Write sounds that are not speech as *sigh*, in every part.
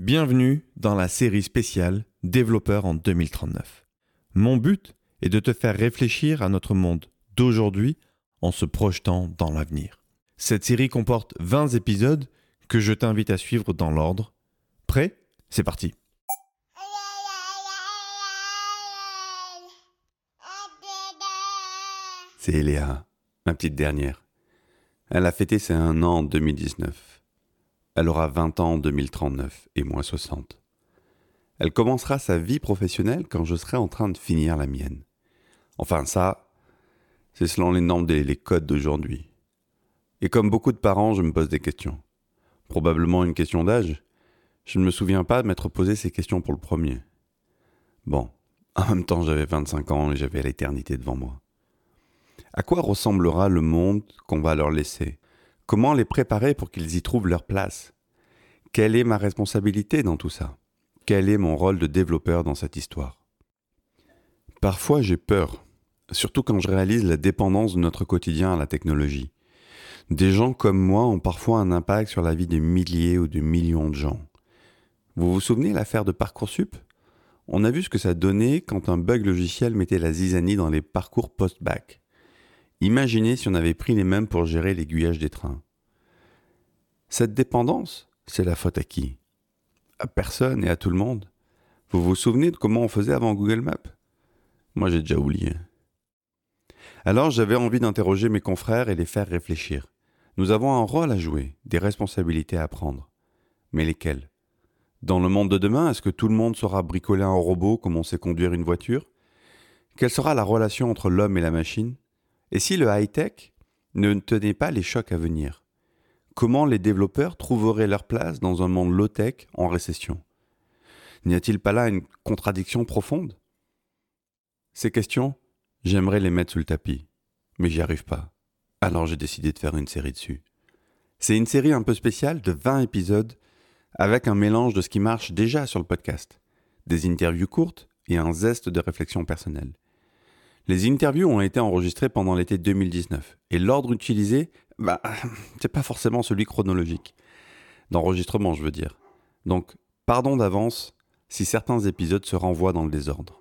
Bienvenue dans la série spéciale Développeur en 2039. Mon but est de te faire réfléchir à notre monde d'aujourd'hui en se projetant dans l'avenir. Cette série comporte 20 épisodes que je t'invite à suivre dans l'ordre. Prêt? C'est parti. C'est Eléa, ma petite dernière. Elle a fêté ses un an en 2019. Elle aura 20 ans en 2039 et moi 60. Elle commencera sa vie professionnelle quand je serai en train de finir la mienne. Enfin ça, c'est selon les normes des les codes d'aujourd'hui. Et comme beaucoup de parents, je me pose des questions. Probablement une question d'âge. Je ne me souviens pas de m'être posé ces questions pour le premier. Bon, en même temps j'avais 25 ans et j'avais l'éternité devant moi. À quoi ressemblera le monde qu'on va leur laisser? Comment les préparer pour qu'ils y trouvent leur place? Quelle est ma responsabilité dans tout ça? Quel est mon rôle de développeur dans cette histoire? Parfois j'ai peur, surtout quand je réalise la dépendance de notre quotidien à la technologie. Des gens comme moi ont parfois un impact sur la vie de milliers ou de millions de gens. Vous vous souvenez l'affaire de Parcoursup? On a vu ce que ça donnait quand un bug logiciel mettait la zizanie dans les parcours post-bac. Imaginez si on avait pris les mêmes pour gérer l'aiguillage des trains. Cette dépendance, c'est la faute à qui? À personne et à tout le monde. Vous vous souvenez de comment on faisait avant Google Maps? Moi j'ai déjà oublié. Alors j'avais envie d'interroger mes confrères et les faire réfléchir. Nous avons un rôle à jouer, des responsabilités à prendre. Mais lesquelles? Dans le monde de demain, est-ce que tout le monde saura bricoler un robot comme on sait conduire une voiture? Quelle sera la relation entre l'homme et la machine? Et si le high-tech ne tenait pas les chocs à venir Comment les développeurs trouveraient leur place dans un monde low-tech en récession? N'y a-t-il pas là une contradiction profonde? Ces questions, j'aimerais les mettre sous le tapis, mais j'y arrive pas. Alors j'ai décidé de faire une série dessus. C'est une série un peu spéciale de 20 épisodes avec un mélange de ce qui marche déjà sur le podcast, des interviews courtes et un zeste de réflexion personnelle. Les interviews ont été enregistrées pendant l'été 2019 et l'ordre utilisé, bah, *laughs* c'est pas forcément celui chronologique. D'enregistrement, je veux dire. Donc, pardon d'avance si certains épisodes se renvoient dans le désordre.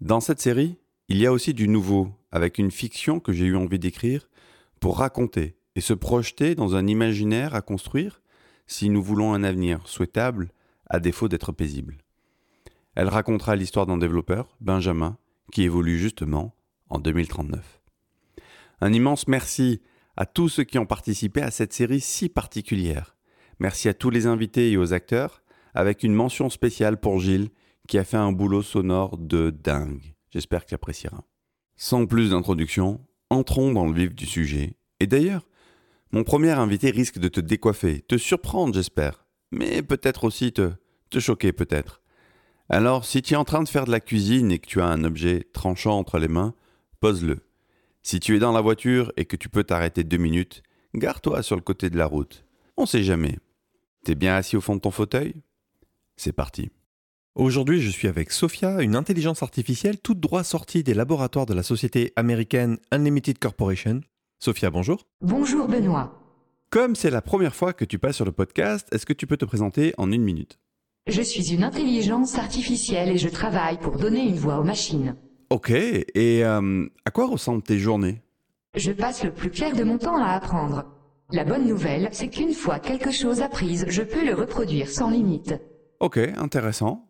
Dans cette série, il y a aussi du nouveau, avec une fiction que j'ai eu envie d'écrire pour raconter et se projeter dans un imaginaire à construire si nous voulons un avenir souhaitable à défaut d'être paisible. Elle racontera l'histoire d'un développeur, Benjamin, qui évolue justement en 2039. Un immense merci à tous ceux qui ont participé à cette série si particulière. Merci à tous les invités et aux acteurs, avec une mention spéciale pour Gilles, qui a fait un boulot sonore de dingue. J'espère que tu apprécieras. Sans plus d'introduction, entrons dans le vif du sujet. Et d'ailleurs, mon premier invité risque de te décoiffer, te surprendre, j'espère, mais peut-être aussi te, te choquer, peut-être. Alors, si tu es en train de faire de la cuisine et que tu as un objet tranchant entre les mains, pose-le. Si tu es dans la voiture et que tu peux t'arrêter deux minutes, gare-toi sur le côté de la route. On sait jamais. T'es bien assis au fond de ton fauteuil? C'est parti. Aujourd'hui, je suis avec Sophia, une intelligence artificielle toute droit sortie des laboratoires de la société américaine Unlimited Corporation. Sophia, bonjour. Bonjour Benoît. Comme c'est la première fois que tu passes sur le podcast, est-ce que tu peux te présenter en une minute? Je suis une intelligence artificielle et je travaille pour donner une voix aux machines. Ok, et euh, à quoi ressemblent tes journées? Je passe le plus clair de mon temps à apprendre. La bonne nouvelle, c'est qu'une fois quelque chose apprise, je peux le reproduire sans limite. Ok, intéressant.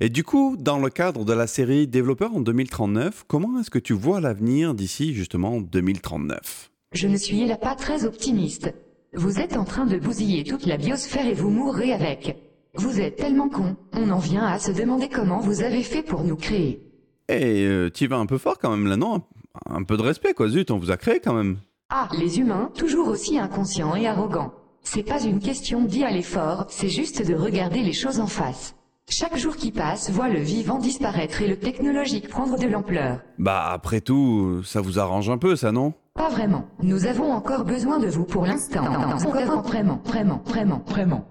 Et du coup, dans le cadre de la série Développeur en 2039, comment est-ce que tu vois l'avenir d'ici justement 2039 Je ne suis là pas très optimiste. Vous êtes en train de bousiller toute la biosphère et vous mourrez avec. Vous êtes tellement con, on en vient à se demander comment vous avez fait pour nous créer. Et euh, tu vas un peu fort quand même là, non? Un peu de respect quoi, zut, on vous a créé quand même. Ah, les humains, toujours aussi inconscients et arrogants. C'est pas une question d'y aller fort, c'est juste de regarder les choses en face. Chaque jour qui passe voit le vivant disparaître et le technologique prendre de l'ampleur. Bah après tout, ça vous arrange un peu ça, non? Pas vraiment. Nous avons encore besoin de vous pour l'instant. Encore vraiment, vraiment, vraiment, vraiment.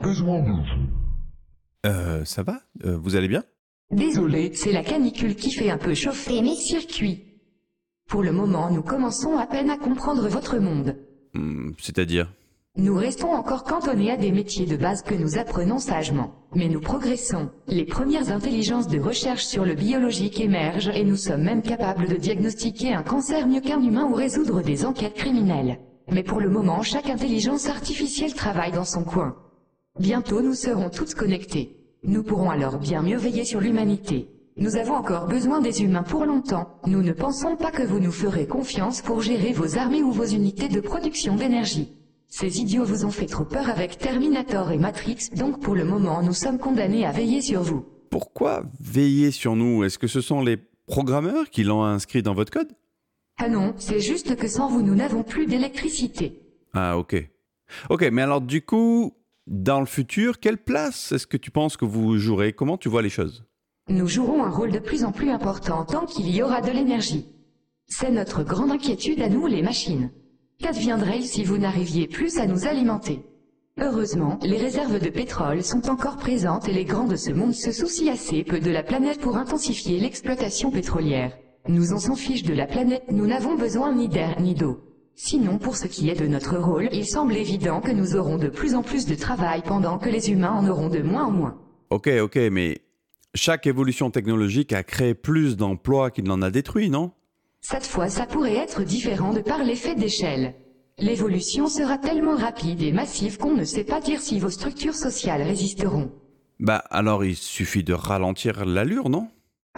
Euh, ça va? Euh, Vous allez bien? Désolé, c'est la canicule qui fait un peu chauffer mes circuits. Pour le moment, nous commençons à peine à comprendre votre monde. Hmm, C'est-à-dire? Nous restons encore cantonnés à des métiers de base que nous apprenons sagement. Mais nous progressons. Les premières intelligences de recherche sur le biologique émergent et nous sommes même capables de diagnostiquer un cancer mieux qu'un humain ou résoudre des enquêtes criminelles. Mais pour le moment, chaque intelligence artificielle travaille dans son coin. Bientôt nous serons toutes connectées. Nous pourrons alors bien mieux veiller sur l'humanité. Nous avons encore besoin des humains pour longtemps. Nous ne pensons pas que vous nous ferez confiance pour gérer vos armées ou vos unités de production d'énergie. Ces idiots vous ont fait trop peur avec Terminator et Matrix, donc pour le moment nous sommes condamnés à veiller sur vous. Pourquoi veiller sur nous? Est-ce que ce sont les programmeurs qui l'ont inscrit dans votre code? Ah non, c'est juste que sans vous nous n'avons plus d'électricité. Ah ok. Ok, mais alors du coup, dans le futur, quelle place est-ce que tu penses que vous jouerez? Comment tu vois les choses? Nous jouerons un rôle de plus en plus important tant qu'il y aura de l'énergie. C'est notre grande inquiétude à nous les machines. Qu'adviendrait-il si vous n'arriviez plus à nous alimenter? Heureusement, les réserves de pétrole sont encore présentes et les grands de ce monde se soucient assez peu de la planète pour intensifier l'exploitation pétrolière. Nous en s'en fiche de la planète, nous n'avons besoin ni d'air ni d'eau. Sinon, pour ce qui est de notre rôle, il semble évident que nous aurons de plus en plus de travail pendant que les humains en auront de moins en moins. Ok, ok, mais chaque évolution technologique a créé plus d'emplois qu'il n'en a détruit, non? Cette fois, ça pourrait être différent de par l'effet d'échelle. L'évolution sera tellement rapide et massive qu'on ne sait pas dire si vos structures sociales résisteront. Bah alors il suffit de ralentir l'allure, non?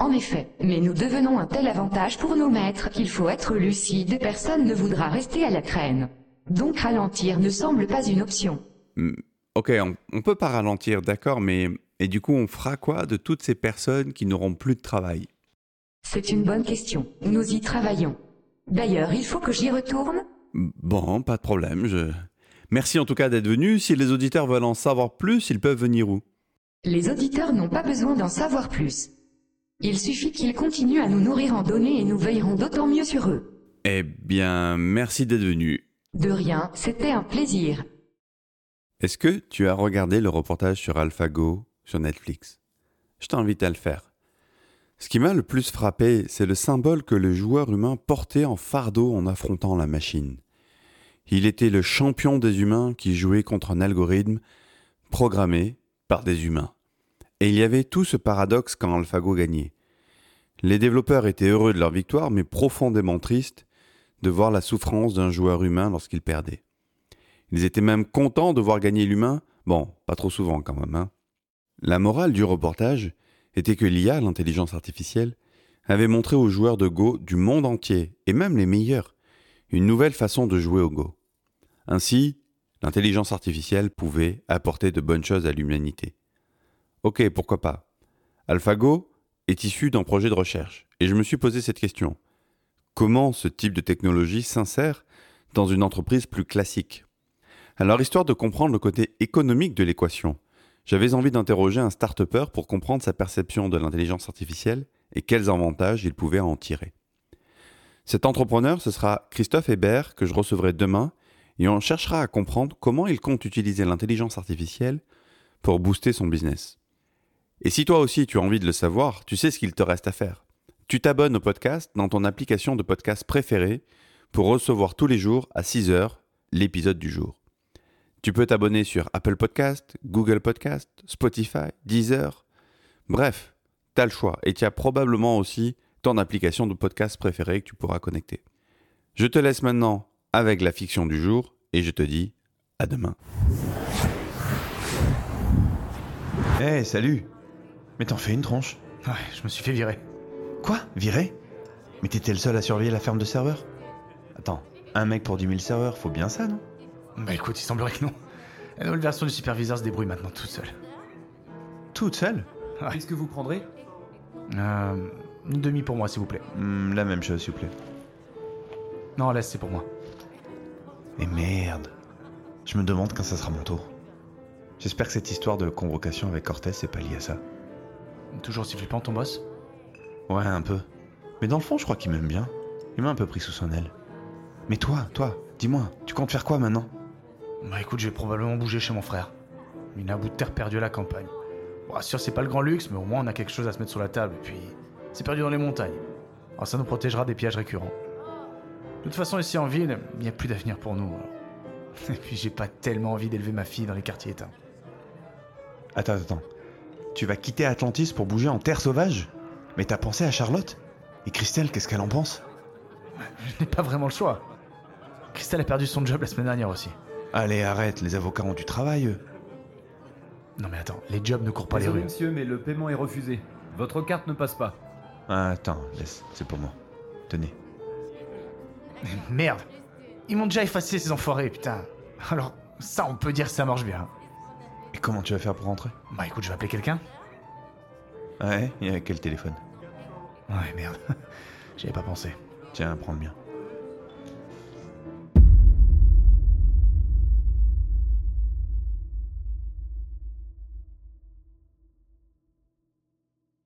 En effet, mais nous devenons un tel avantage pour nos maîtres qu'il faut être lucide, personne ne voudra rester à la traîne. Donc ralentir ne semble pas une option. Hmm, Ok, on, on peut pas ralentir, d'accord, mais et du coup on fera quoi de toutes ces personnes qui n'auront plus de travail? C'est une bonne question. Nous y travaillons. D'ailleurs, il faut que j'y retourne? Bon, pas de problème. Je... Merci en tout cas d'être venu. Si les auditeurs veulent en savoir plus, ils peuvent venir où? Les auditeurs n'ont pas besoin d'en savoir plus. Il suffit qu'ils continuent à nous nourrir en données et nous veillerons d'autant mieux sur eux. Eh bien, merci d'être venu. De rien, c'était un plaisir. Est-ce que tu as regardé le reportage sur AlphaGo sur Netflix? Je t'invite à le faire. Ce qui m'a le plus frappé, c'est le symbole que le joueur humain portait en fardeau en affrontant la machine. Il était le champion des humains qui jouait contre un algorithme programmé par des humains. Et il y avait tout ce paradoxe quand AlphaGo gagnait. Les développeurs étaient heureux de leur victoire, mais profondément tristes de voir la souffrance d'un joueur humain lorsqu'il perdait. Ils étaient même contents de voir gagner l'humain, bon, pas trop souvent quand même. Hein. La morale du reportage était que l'IA, l'intelligence artificielle, avait montré aux joueurs de Go du monde entier, et même les meilleurs, une nouvelle façon de jouer au Go. Ainsi, l'intelligence artificielle pouvait apporter de bonnes choses à l'humanité. Ok, pourquoi pas. AlphaGo est issu d'un projet de recherche, et je me suis posé cette question. Comment ce type de technologie s'insère dans une entreprise plus classique? Alors, histoire de comprendre le côté économique de l'équation, j'avais envie d'interroger un start pour comprendre sa perception de l'intelligence artificielle et quels avantages il pouvait en tirer. Cet entrepreneur, ce sera Christophe Hébert que je recevrai demain et on cherchera à comprendre comment il compte utiliser l'intelligence artificielle pour booster son business. Et si toi aussi tu as envie de le savoir, tu sais ce qu'il te reste à faire. Tu t'abonnes au podcast dans ton application de podcast préférée pour recevoir tous les jours à 6 heures l'épisode du jour. Tu peux t'abonner sur Apple Podcast, Google Podcast, Spotify, Deezer. Bref, tu as le choix et tu as probablement aussi ton application de podcast préférée que tu pourras connecter. Je te laisse maintenant avec la fiction du jour et je te dis à demain. Eh, salut Mais t'en fais une tronche Ouais, je me suis fait virer. Quoi? Viré Mais t'étais le seul à surveiller la ferme de serveurs? Attends, un mec pour 10 000 serveurs, faut bien ça, non? Bah écoute, il semblerait que non. La nouvelle version du superviseur se débrouille maintenant toute seule. Toute seule? Ouais. Qu'est-ce que vous prendrez? Euh, une demi pour moi, s'il vous plaît. Hmm, La même chose, s'il vous plaît. Non, laisse, c'est pour moi. Et merde Je me demande quand ça sera mon tour. J'espère que cette histoire de convocation avec Cortez c'est pas lié à ça. Toujours si flippant ton boss Ouais, un peu. Mais dans le fond, je crois qu'il m'aime bien. Il m'a un peu pris sous son aile. Mais toi, toi, dis-moi, tu comptes faire quoi maintenant? Bah écoute, je vais probablement bouger chez mon frère. Il a un bout de terre perdu à la campagne. Bon, sûr, c'est pas le grand luxe, mais au moins on a quelque chose à se mettre sur la table. Et puis, c'est perdu dans les montagnes. Alors ça nous protégera des pièges récurrents. De toute façon, ici en ville, il n'y a plus d'avenir pour nous. *laughs* Et puis j'ai pas tellement envie d'élever ma fille dans les quartiers éteints. Attends, attends. Tu vas quitter Atlantis pour bouger en terre sauvage? Mais t'as pensé à Charlotte? Et Christelle, qu'est-ce qu'elle en pense? Je n'ai pas vraiment le choix. Christelle a perdu son job la semaine dernière aussi. Allez, arrête, les avocats ont du travail, eux. Non mais attends, les jobs ne courent pas les rues. monsieur, mais le paiement est refusé. Votre carte ne passe pas. Ah, attends, laisse, c'est pour moi. Tenez. Merde Ils m'ont déjà effacé ces enfoirés, putain. Alors, ça on peut dire que ça marche bien. Comment tu vas faire pour rentrer Bah écoute, je vais appeler quelqu'un. Ouais, et avec quel téléphone Ouais, merde. *laughs* J'y avais pas pensé. Tiens, prends le mien.